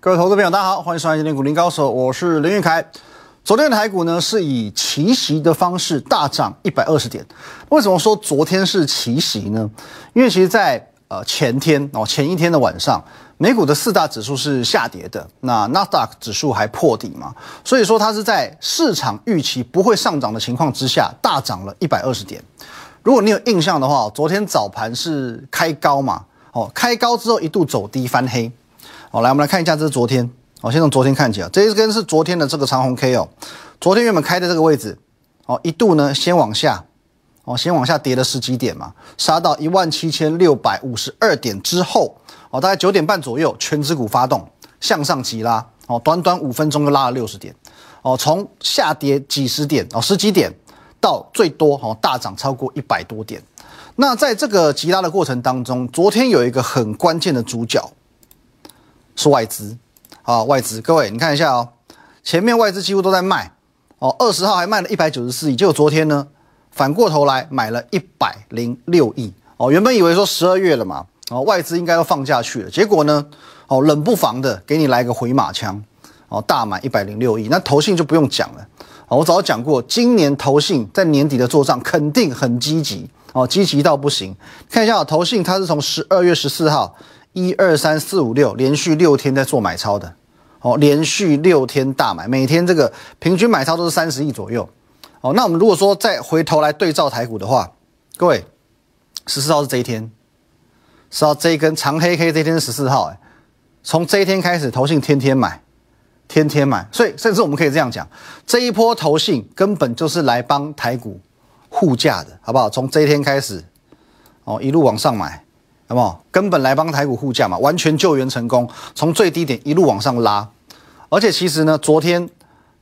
各位投资朋友，大家好，欢迎收看今天股林高手，我是林玉凯。昨天的台股呢是以奇袭的方式大涨一百二十点。为什么说昨天是奇袭呢？因为其实，在呃前天哦前一天的晚上，美股的四大指数是下跌的，那纳斯达克指数还破底嘛，所以说它是在市场预期不会上涨的情况之下大涨了一百二十点。如果你有印象的话，昨天早盘是开高嘛，哦开高之后一度走低翻黑。好，来我们来看一下，这是昨天。好，先从昨天看起啊，这一根是昨天的这个长红 K 哦。昨天原本开的这个位置，哦，一度呢先往下，哦，先往下跌了十几点嘛，杀到一万七千六百五十二点之后，哦，大概九点半左右，全指股发动向上急拉，哦，短短五分钟就拉了六十点，哦，从下跌几十点，哦，十几点到最多哦大涨超过一百多点。那在这个急拉的过程当中，昨天有一个很关键的主角是外资。啊，外资，各位你看一下哦，前面外资几乎都在卖哦，二十号还卖了一百九十四亿，结果昨天呢，反过头来买了一百零六亿哦。原本以为说十二月了嘛，哦，外资应该要放假去了，结果呢，哦，冷不防的给你来个回马枪哦，大买一百零六亿，那投信就不用讲了哦，我早就讲过，今年投信在年底的做账肯定很积极哦，积极到不行。看一下哦投信，它是从十二月十四号一二三四五六连续六天在做买超的。哦，连续六天大买，每天这个平均买超都是三十亿左右。哦，那我们如果说再回头来对照台股的话，各位，十四号是这一天，十号这一根长黑 K，这一天是十四号，哎，从这一天开始，投信天天买，天天买，所以甚至我们可以这样讲，这一波投信根本就是来帮台股护价的，好不好？从这一天开始，哦，一路往上买。好不好？根本来帮台股护价嘛，完全救援成功，从最低点一路往上拉，而且其实呢，昨天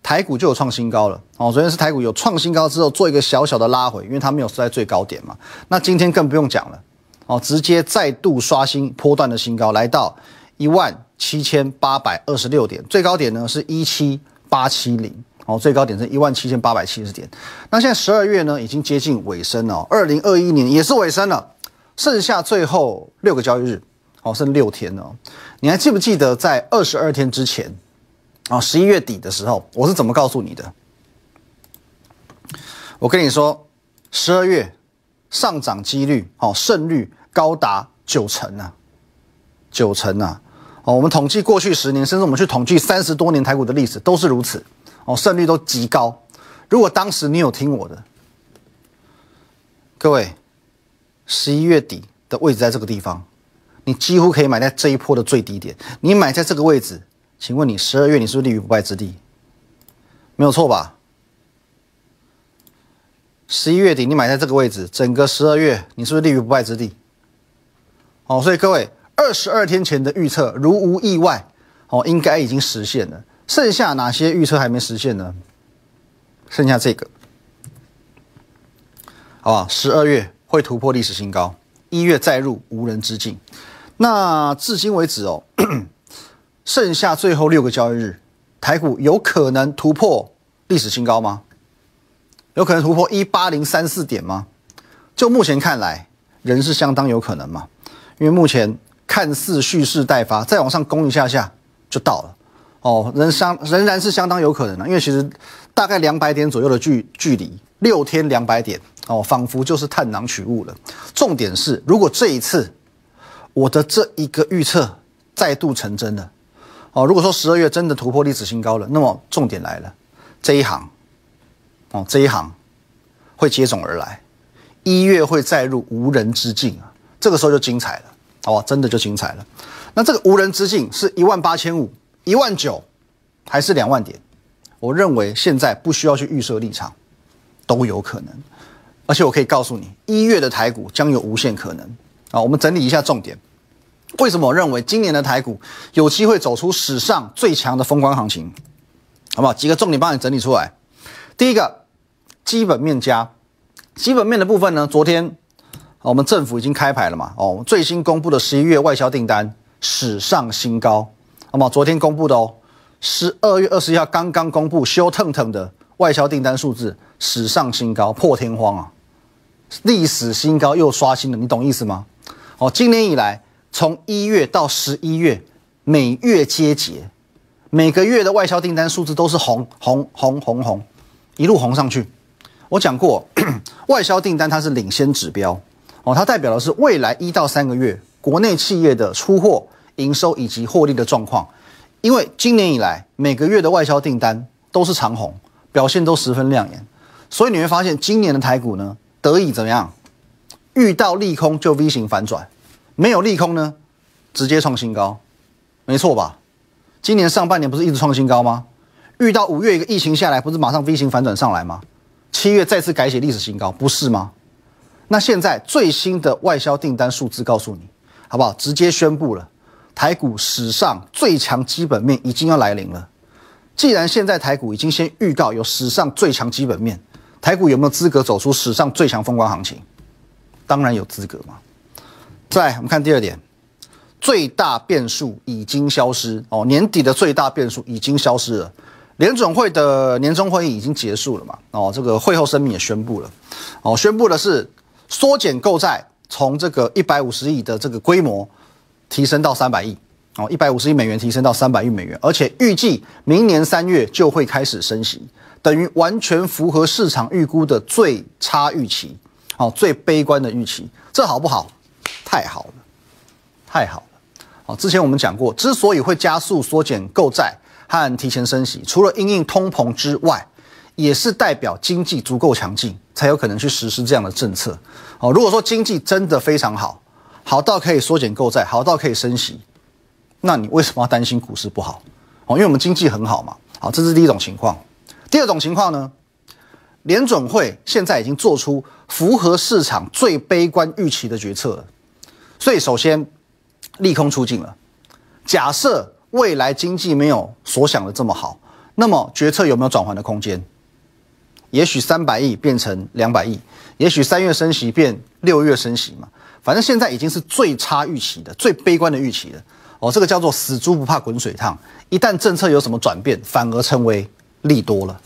台股就有创新高了哦。昨天是台股有创新高之后做一个小小的拉回，因为它没有收在最高点嘛。那今天更不用讲了哦，直接再度刷新波段的新高，来到一万七千八百二十六点，最高点呢是一七八七零哦，最高点是一万七千八百七十点。那现在十二月呢已经接近尾声了，二零二一年也是尾声了。剩下最后六个交易日，哦，剩六天了。你还记不记得在二十二天之前，啊，十一月底的时候，我是怎么告诉你的？我跟你说，十二月上涨几率，哦，胜率高达九成啊，九成啊！哦，我们统计过去十年，甚至我们去统计三十多年台股的历史，都是如此。哦，胜率都极高。如果当时你有听我的，各位。十一月底的位置在这个地方，你几乎可以买在这一波的最低点。你买在这个位置，请问你十二月你是不是立于不败之地？没有错吧？十一月底你买在这个位置，整个十二月你是不是立于不败之地？哦，所以各位，二十二天前的预测如无意外，哦，应该已经实现了。剩下哪些预测还没实现呢？剩下这个，好吧？十二月。会突破历史新高，一月再入无人之境。那至今为止哦，剩下最后六个交易日，台股有可能突破历史新高吗？有可能突破一八零三四点吗？就目前看来，仍是相当有可能嘛。因为目前看似蓄势待发，再往上攻一下下就到了哦，仍相仍然是相当有可能的。因为其实大概两百点左右的距距离，六天两百点。哦，仿佛就是探囊取物了。重点是，如果这一次我的这一个预测再度成真了，哦，如果说十二月真的突破历史新高了，那么重点来了，这一行，哦，这一行会接踵而来，一月会再入无人之境啊，这个时候就精彩了，好吧，真的就精彩了。那这个无人之境是一万八千五、一万九，还是两万点？我认为现在不需要去预设立场，都有可能。而且我可以告诉你，一月的台股将有无限可能啊！我们整理一下重点，为什么我认为今年的台股有机会走出史上最强的风光行情？好不好？几个重点帮你整理出来。第一个，基本面加基本面的部分呢？昨天我们政府已经开牌了嘛？哦，最新公布的十一月外销订单史上新高，好吗？昨天公布的哦，十二月二十一号刚刚公布，修腾腾的外销订单数字史上新高，破天荒啊！历史新高又刷新了，你懂意思吗？哦，今年以来从一月到十一月，每月皆节，每个月的外销订单数字都是红红红红红，一路红上去。我讲过，外销订单它是领先指标哦，它代表的是未来一到三个月国内企业的出货、营收以及获利的状况。因为今年以来每个月的外销订单都是长红，表现都十分亮眼，所以你会发现今年的台股呢，得以怎么样？遇到利空就 V 型反转，没有利空呢，直接创新高，没错吧？今年上半年不是一直创新高吗？遇到五月一个疫情下来，不是马上 V 型反转上来吗？七月再次改写历史新高，不是吗？那现在最新的外销订单数字告诉你，好不好？直接宣布了。台股史上最强基本面已经要来临了。既然现在台股已经先预告有史上最强基本面，台股有没有资格走出史上最强风光行情？当然有资格嘛。再，我们看第二点，最大变数已经消失哦。年底的最大变数已经消失了。联准会的年终会议已经结束了嘛？哦，这个会后声明也宣布了。哦，宣布的是缩减购债，从这个一百五十亿的这个规模。提升到三百亿哦，一百五十亿美元提升到三百亿美元，而且预计明年三月就会开始升息，等于完全符合市场预估的最差预期，哦，最悲观的预期，这好不好？太好了，太好了！哦，之前我们讲过，之所以会加速缩减购债和提前升息，除了因应通膨之外，也是代表经济足够强劲，才有可能去实施这样的政策。哦，如果说经济真的非常好。好到可以缩减购债，好到可以升息，那你为什么要担心股市不好？哦，因为我们经济很好嘛。好，这是第一种情况。第二种情况呢，联准会现在已经做出符合市场最悲观预期的决策了。所以，首先利空出尽了。假设未来经济没有所想的这么好，那么决策有没有转换的空间？也许三百亿变成两百亿，也许三月升息变六月升息嘛。反正现在已经是最差预期的、最悲观的预期了。哦，这个叫做死猪不怕滚水烫。一旦政策有什么转变，反而成为利多了，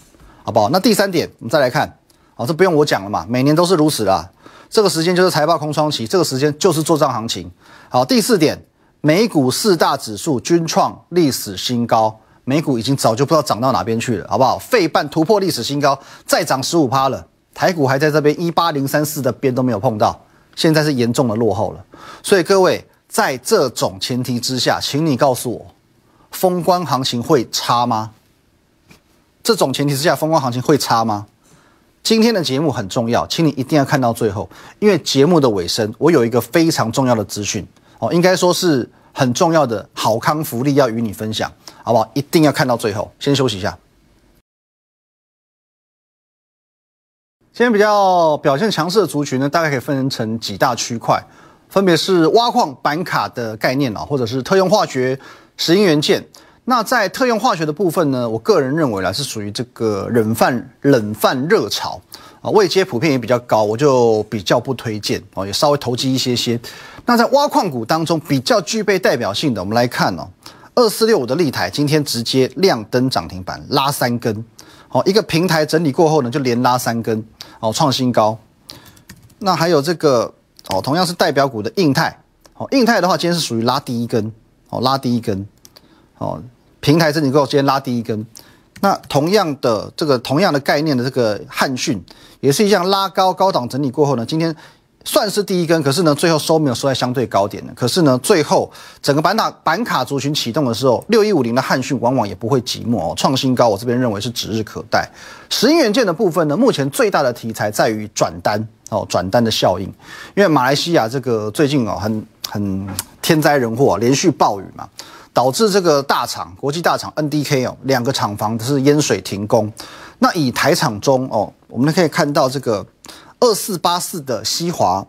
好不好？那第三点，我们再来看。哦，这不用我讲了嘛，每年都是如此啦。这个时间就是财报空窗期，这个时间就是做账行情。好，第四点，美股四大指数均创历史新高，美股已经早就不知道涨到哪边去了，好不好？费半突破历史新高，再涨十五趴了。台股还在这边一八零三四的边都没有碰到。现在是严重的落后了，所以各位在这种前提之下，请你告诉我，封关行情会差吗？这种前提之下，封关行情会差吗？今天的节目很重要，请你一定要看到最后，因为节目的尾声，我有一个非常重要的资讯哦，应该说是很重要的好康福利要与你分享，好不好？一定要看到最后。先休息一下。今天比较表现强势的族群呢，大概可以分成几大区块，分别是挖矿板卡的概念啊，或者是特用化学、石英元件。那在特用化学的部分呢，我个人认为呢是属于这个冷饭冷饭热炒啊，位阶普遍也比较高，我就比较不推荐哦，也稍微投机一些些。那在挖矿股当中比较具备代表性的，我们来看哦，二四六五的立台今天直接亮灯涨停板，拉三根。好，一个平台整理过后呢，就连拉三根，哦，创新高。那还有这个，哦，同样是代表股的印泰，哦，印泰的话，今天是属于拉第一根，哦，拉第一根，哦，平台整理过后，今天拉第一根。那同样的这个同样的概念的这个汉讯，也是一样拉高高档整理过后呢，今天。算是第一根，可是呢，最后收没有收在相对高点的。可是呢，最后整个板卡板卡族群启动的时候，六一五零的汉讯往往也不会寂寞哦，创新高。我这边认为是指日可待。石英元件的部分呢，目前最大的题材在于转单哦，转单的效应。因为马来西亚这个最近哦，很很天灾人祸，连续暴雨嘛，导致这个大厂国际大厂 NDK 哦，两个厂房是淹水停工。那以台厂中哦，我们可以看到这个。二四八四的西华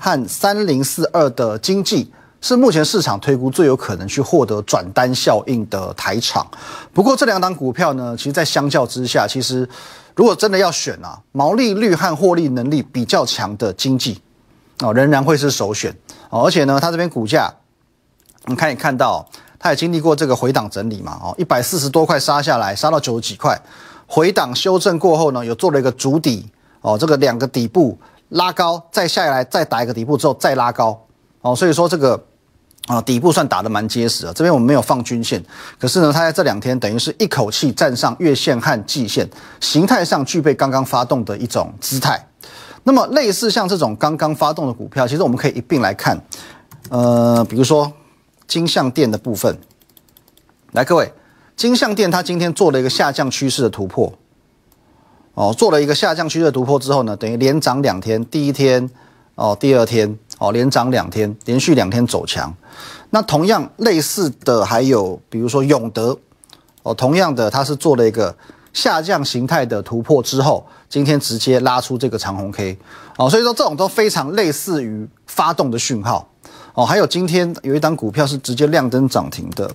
和三零四二的经济是目前市场推估最有可能去获得转单效应的台厂。不过这两档股票呢，其实在相较之下，其实如果真的要选啊，毛利率和获利能力比较强的经济哦，仍然会是首选。而且呢，它这边股价，你可以看到，它也经历过这个回档整理嘛哦，一百四十多块杀下来，杀到九十几块，回档修正过后呢，有做了一个主底。哦，这个两个底部拉高，再下来，再打一个底部之后再拉高，哦，所以说这个啊，底部算打得蛮结实的。这边我们没有放均线，可是呢，它在这两天等于是一口气站上月线和季线，形态上具备刚刚发动的一种姿态。那么类似像这种刚刚发动的股票，其实我们可以一并来看。呃，比如说金像店的部分，来各位，金像店它今天做了一个下降趋势的突破，哦，做了一个下降趋势的突破之后呢，等于连涨两天，第一天哦，第二天哦，连涨两天，连续两天走强。那同样类似的还有，比如说永德，哦，同样的它是做了一个下降形态的突破之后，今天直接拉出这个长红 K，哦，所以说这种都非常类似于发动的讯号，哦，还有今天有一档股票是直接亮灯涨停的，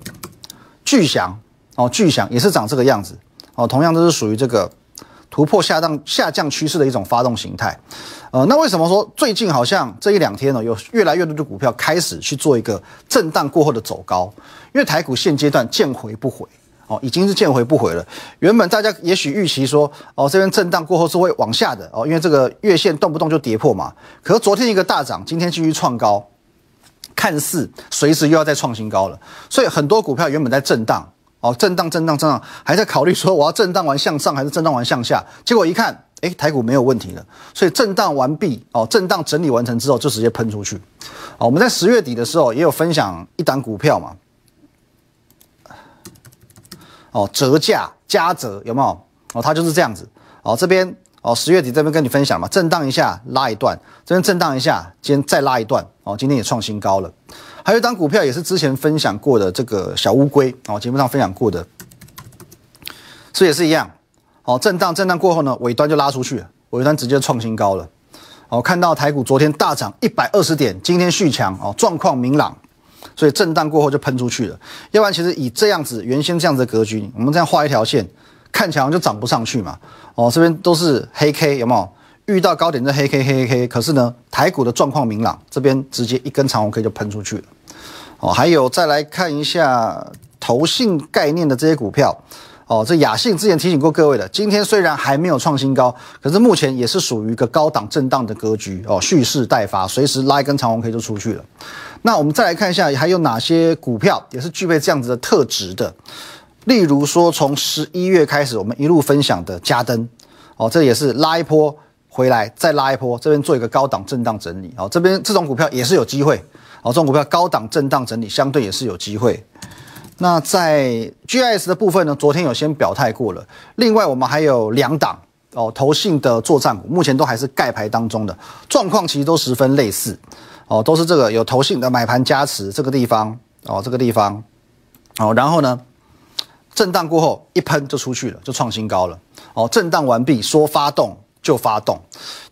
巨翔，哦，巨翔也是长这个样子，哦，同样都是属于这个。突破下降下降趋势的一种发动形态，呃，那为什么说最近好像这一两天呢，有越来越多的股票开始去做一个震荡过后的走高？因为台股现阶段见回不回，哦，已经是见回不回了。原本大家也许预期说，哦，这边震荡过后是会往下的，哦，因为这个月线动不动就跌破嘛。可是昨天一个大涨，今天继续创高，看似随时又要再创新高了，所以很多股票原本在震荡。哦，震荡，震荡，震荡，还在考虑说我要震荡完向上还是震荡完向下？结果一看，哎，台股没有问题了，所以震荡完毕，哦，震荡整理完成之后就直接喷出去。哦，我们在十月底的时候也有分享一档股票嘛，哦，折价加折有没有？哦，它就是这样子。哦，这边哦，十月底这边跟你分享嘛，震荡一下拉一段，这边震荡一下，今天再拉一段，哦，今天也创新高了。还有一张股票也是之前分享过的，这个小乌龟哦，节目上分享过的，这也是一样哦。震荡震荡过后呢，尾端就拉出去，尾端直接创新高了哦。看到台股昨天大涨一百二十点，今天续强哦，状况明朗，所以震荡过后就喷出去了。要不然其实以这样子原先这样子的格局，我们这样画一条线，看起来就涨不上去嘛哦。这边都是黑 K 有没有？遇到高点的黑 K 黑 K，可是呢，台股的状况明朗，这边直接一根长红 K 就喷出去了。哦，还有再来看一下投信概念的这些股票。哦，这雅信之前提醒过各位的，今天虽然还没有创新高，可是目前也是属于一个高档震荡的格局哦，蓄势待发，随时拉一根长红 K 就出去了。那我们再来看一下，还有哪些股票也是具备这样子的特质的？例如说，从十一月开始，我们一路分享的嘉登，哦，这也是拉一波。回来再拉一波，这边做一个高档震荡整理，好，这边这种股票也是有机会，好，这种股票高档震荡整理相对也是有机会。那在 GIS 的部分呢，昨天有先表态过了，另外我们还有两档哦，投信的作战股，目前都还是盖牌当中的状况，其实都十分类似，哦，都是这个有投信的买盘加持这个地方，哦，这个地方，哦，然后呢，震荡过后一喷就出去了，就创新高了，哦，震荡完毕说发动。就发动，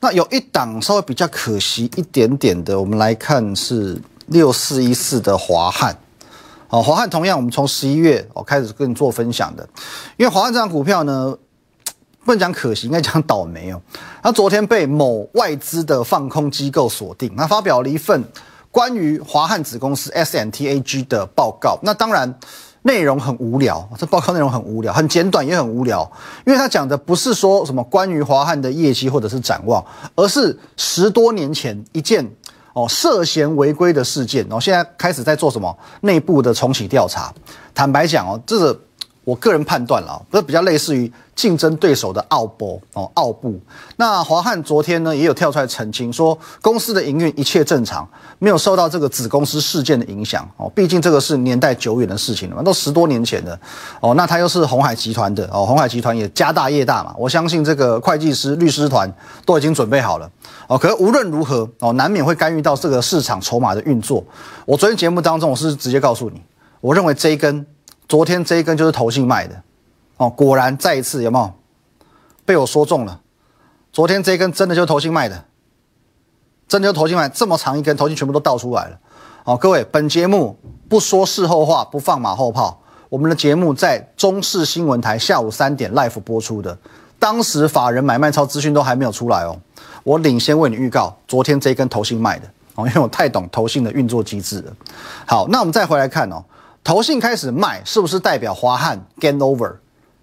那有一档稍微比较可惜一点点的，我们来看是六四一四的华汉，哦，华汉同样我们从十一月我开始跟你做分享的，因为华汉这张股票呢，不能讲可惜，应该讲倒霉哦。它昨天被某外资的放空机构锁定，那发表了一份关于华汉子公司 S N T A G 的报告，那当然。内容很无聊，这报告内容很无聊，很简短也很无聊，因为他讲的不是说什么关于华汉的业绩或者是展望，而是十多年前一件哦涉嫌违规的事件，然后现在开始在做什么内部的重启调查。坦白讲哦，这个。我个人判断了，这比较类似于竞争对手的奥博哦，奥布。那华汉昨天呢也有跳出来澄清，说公司的营运一切正常，没有受到这个子公司事件的影响哦。毕竟这个是年代久远的事情了嘛，都十多年前的哦。那他又是红海集团的哦，红海集团也家大业大嘛，我相信这个会计师、律师团都已经准备好了哦。可是无论如何哦，难免会干预到这个市场筹码的运作。我昨天节目当中我是直接告诉你，我认为这一根。昨天这一根就是投信卖的，哦，果然再一次有没有被我说中了？昨天这一根真的就是投信卖的，真的就投信卖这么长一根，投信全部都倒出来了。哦，各位，本节目不说事后话，不放马后炮。我们的节目在中视新闻台下午三点 live 播出的，当时法人买卖超资讯都还没有出来哦。我领先为你预告，昨天这一根投信卖的哦，因为我太懂投信的运作机制了。好，那我们再回来看哦。投信开始卖，是不是代表华汉 gain over？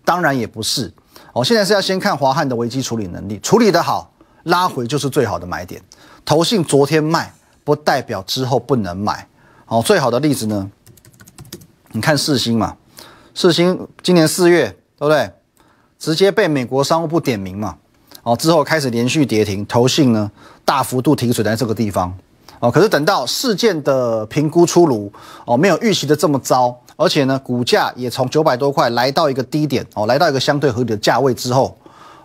当然也不是。哦，现在是要先看华汉的危机处理能力，处理得好，拉回就是最好的买点。投信昨天卖，不代表之后不能买。哦，最好的例子呢，你看世星嘛，世星今年四月对不对？直接被美国商务部点名嘛，哦，之后开始连续跌停，投信呢大幅度停损在这个地方，哦，可是等到事件的评估出炉，哦，没有预期的这么糟，而且呢，股价也从九百多块来到一个低点，哦，来到一个相对合理的价位之后，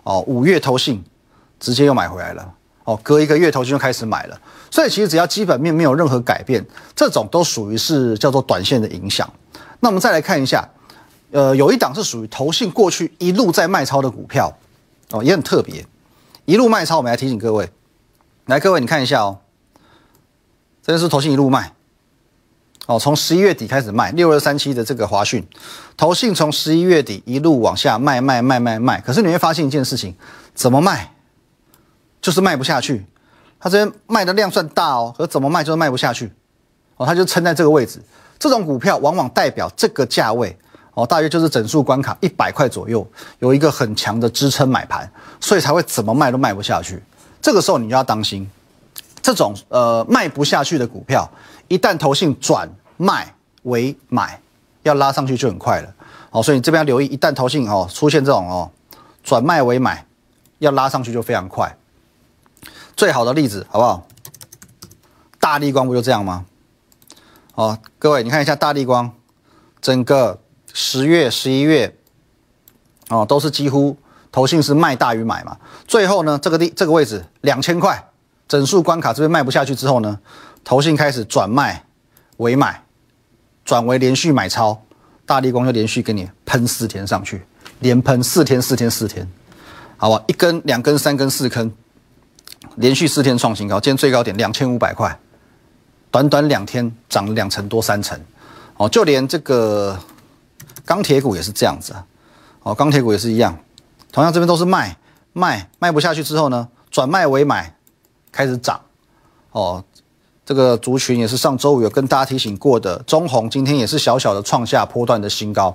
哦，五月投信直接又买回来了。哦，隔一个月头就开始买了，所以其实只要基本面没有任何改变，这种都属于是叫做短线的影响。那我们再来看一下，呃，有一档是属于投信过去一路在卖超的股票，哦，也很特别，一路卖超。我们来提醒各位，来各位你看一下哦，这是投信一路卖，哦，从十一月底开始卖，六二三七的这个华讯，投信从十一月底一路往下卖卖卖卖卖，可是你会发现一件事情，怎么卖？就是卖不下去，它这边卖的量算大哦，可怎么卖就是卖不下去，哦，它就撑在这个位置。这种股票往往代表这个价位哦，大约就是整数关卡一百块左右，有一个很强的支撑买盘，所以才会怎么卖都卖不下去。这个时候你就要当心，这种呃卖不下去的股票，一旦投信转卖为买，要拉上去就很快了。哦，所以你这边要留意，一旦投信哦出现这种哦转卖为买，要拉上去就非常快。最好的例子好不好？大力光不就这样吗？哦，各位，你看一下大力光，整个十月、十一月，哦，都是几乎投信是卖大于买嘛。最后呢，这个地这个位置两千块整数关卡这边卖不下去之后呢，投信开始转卖为买，转为连续买超，大力光就连续给你喷四天上去，连喷四天、四天、四天，好吧，一根、两根、三根、四根。连续四天创新高，今天最高点两千五百块，短短两天涨了两成多三成，哦，就连这个钢铁股也是这样子啊，哦，钢铁股也是一样，同样这边都是卖卖卖不下去之后呢，转卖为买，开始涨，哦，这个族群也是上周五有跟大家提醒过的，中红今天也是小小的创下波段的新高。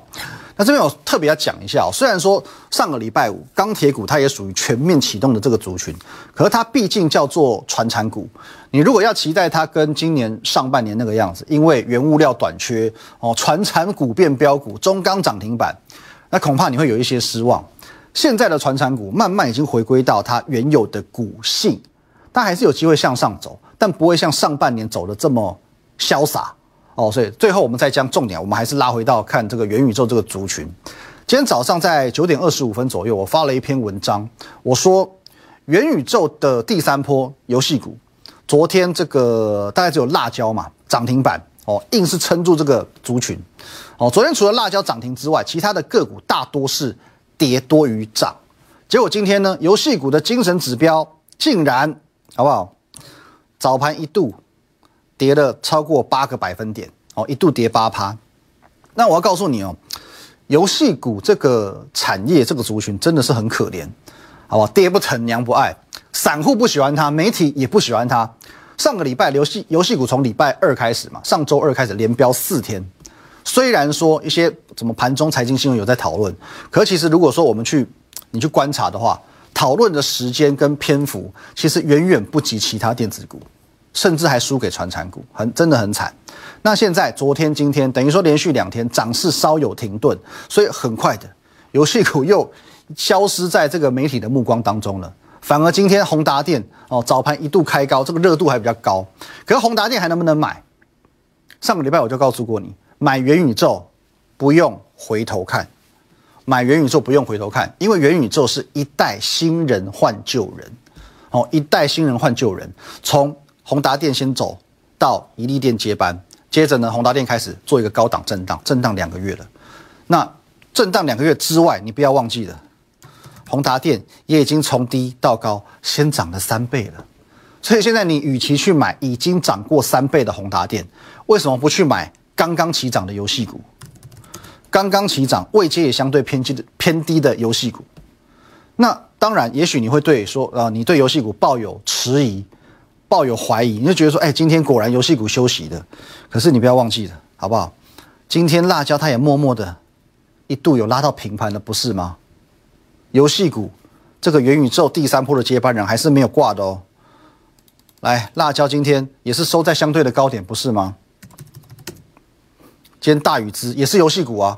那这边我特别要讲一下，虽然说上个礼拜五钢铁股它也属于全面启动的这个族群，可是它毕竟叫做传产股。你如果要期待它跟今年上半年那个样子，因为原物料短缺哦，传产股变标股，中钢涨停板，那恐怕你会有一些失望。现在的传产股慢慢已经回归到它原有的股性，它还是有机会向上走，但不会像上半年走的这么潇洒。哦，所以最后我们再将重点，我们还是拉回到看这个元宇宙这个族群。今天早上在九点二十五分左右，我发了一篇文章，我说元宇宙的第三波游戏股，昨天这个大概只有辣椒嘛涨停板哦，硬是撑住这个族群。哦，昨天除了辣椒涨停之外，其他的个股大多是跌多于涨。结果今天呢，游戏股的精神指标竟然好不好？早盘一度。跌了超过八个百分点哦，一度跌八趴。那我要告诉你哦，游戏股这个产业这个族群真的是很可怜，好吧？爹不疼娘不爱，散户不喜欢它，媒体也不喜欢它。上个礼拜游戏游戏股从礼拜二开始嘛，上周二开始连飙四天。虽然说一些什么盘中财经新闻有在讨论，可其实如果说我们去你去观察的话，讨论的时间跟篇幅其实远远不及其他电子股。甚至还输给传产股，很真的很惨。那现在昨天、今天等于说连续两天涨势稍有停顿，所以很快的游戏股又消失在这个媒体的目光当中了。反而今天宏达电哦早盘一度开高，这个热度还比较高。可是宏达电还能不能买？上个礼拜我就告诉过你，买元宇宙不用回头看，买元宇宙不用回头看，因为元宇宙是一代新人换旧人哦，一代新人换旧人从。宏达电先走到宜利电接班，接着呢，宏达电开始做一个高档震荡，震荡两个月了。那震荡两个月之外，你不要忘记了，宏达电也已经从低到高，先涨了三倍了。所以现在你与其去买已经涨过三倍的宏达电，为什么不去买刚刚起涨的游戏股？刚刚起涨，位阶也相对偏低的偏低的游戏股。那当然，也许你会对说啊，你对游戏股抱有迟疑。抱有怀疑，你就觉得说，哎，今天果然游戏股休息的，可是你不要忘记了，好不好？今天辣椒它也默默的一度有拉到平盘的，不是吗？游戏股这个元宇宙第三波的接班人还是没有挂的哦。来，辣椒今天也是收在相对的高点，不是吗？今天大禹资也是游戏股啊，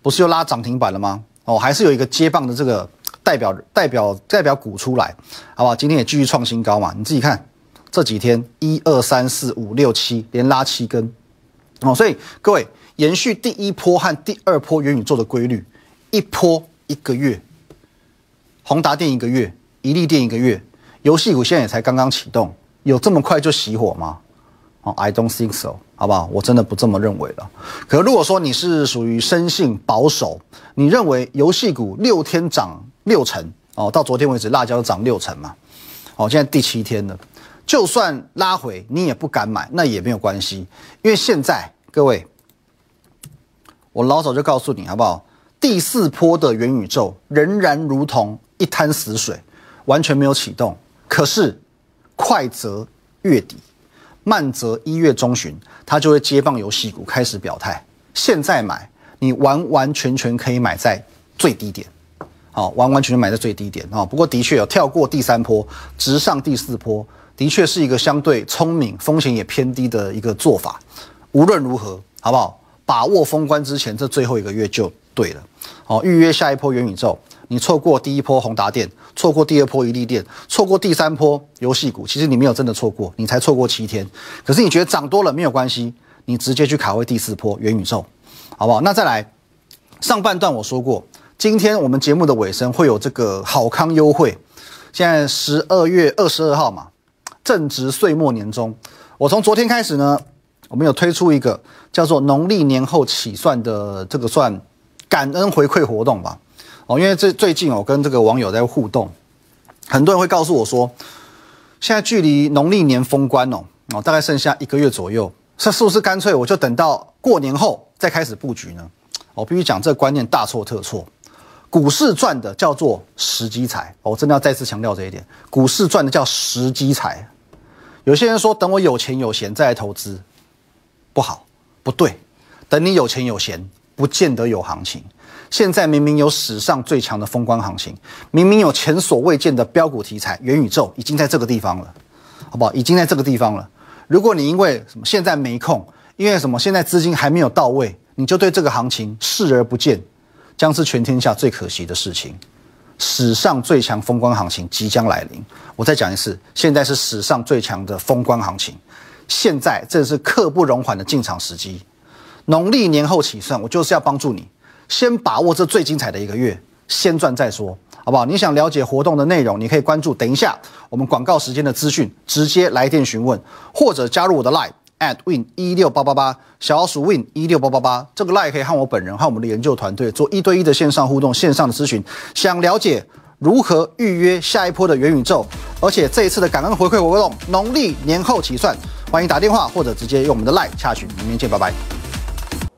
不是又拉涨停板了吗？哦，还是有一个接棒的这个代表代表代表股出来，好不好？今天也继续创新高嘛，你自己看这几天一二三四五六七连拉七根，哦，所以各位延续第一波和第二波元宇宙的规律，一波一个月，宏达电一个月，一利电一个月，游戏股现在也才刚刚启动，有这么快就熄火吗？哦，I don't think so，好不好？我真的不这么认为了。可如果说你是属于生性保守，你认为游戏股六天涨六成，哦，到昨天为止辣椒涨六成嘛，哦，现在第七天了，就算拉回你也不敢买，那也没有关系，因为现在各位，我老早就告诉你好不好？第四波的元宇宙仍然如同一滩死水，完全没有启动。可是快则月底。慢则一月中旬，他就会接棒游戏股开始表态。现在买，你完完全全可以买在最低点，好，完完全全买在最低点啊。不过的确有跳过第三波，直上第四波，的确是一个相对聪明、风险也偏低的一个做法。无论如何，好不好？把握封关之前这最后一个月就对了。好，预约下一波元宇宙。你错过第一波宏达电，错过第二波一利电，错过第三波游戏股，其实你没有真的错过，你才错过七天。可是你觉得涨多了没有关系，你直接去卡位第四波元宇宙，好不好？那再来，上半段我说过，今天我们节目的尾声会有这个好康优惠。现在十二月二十二号嘛，正值岁末年终，我从昨天开始呢，我们有推出一个叫做农历年后起算的这个算感恩回馈活动吧。哦，因为这最近我跟这个网友在互动，很多人会告诉我说，现在距离农历年封关哦，哦，大概剩下一个月左右，这是不是干脆我就等到过年后再开始布局呢？我必须讲，这个观念大错特错。股市赚的叫做时机财，我真的要再次强调这一点，股市赚的叫时机财。有些人说等我有钱有闲再来投资，不好，不对，等你有钱有闲，不见得有行情。现在明明有史上最强的风光行情，明明有前所未见的标股题材，元宇宙已经在这个地方了，好不好？已经在这个地方了。如果你因为什么现在没空，因为什么现在资金还没有到位，你就对这个行情视而不见，将是全天下最可惜的事情。史上最强风光行情即将来临。我再讲一次，现在是史上最强的风光行情，现在正是刻不容缓的进场时机。农历年后起算，我就是要帮助你。先把握这最精彩的一个月，先赚再说，好不好？你想了解活动的内容，你可以关注。等一下我们广告时间的资讯，直接来电询问，或者加入我的 line at win 一六八八八，小老鼠 win 一六八八八。这个 line 可以和我本人和我们的研究团队做一对一的线上互动、线上的咨询。想了解如何预约下一波的元宇宙，而且这一次的感恩回馈活动，农历年后起算，欢迎打电话或者直接用我们的 line 下去。明天见，拜拜。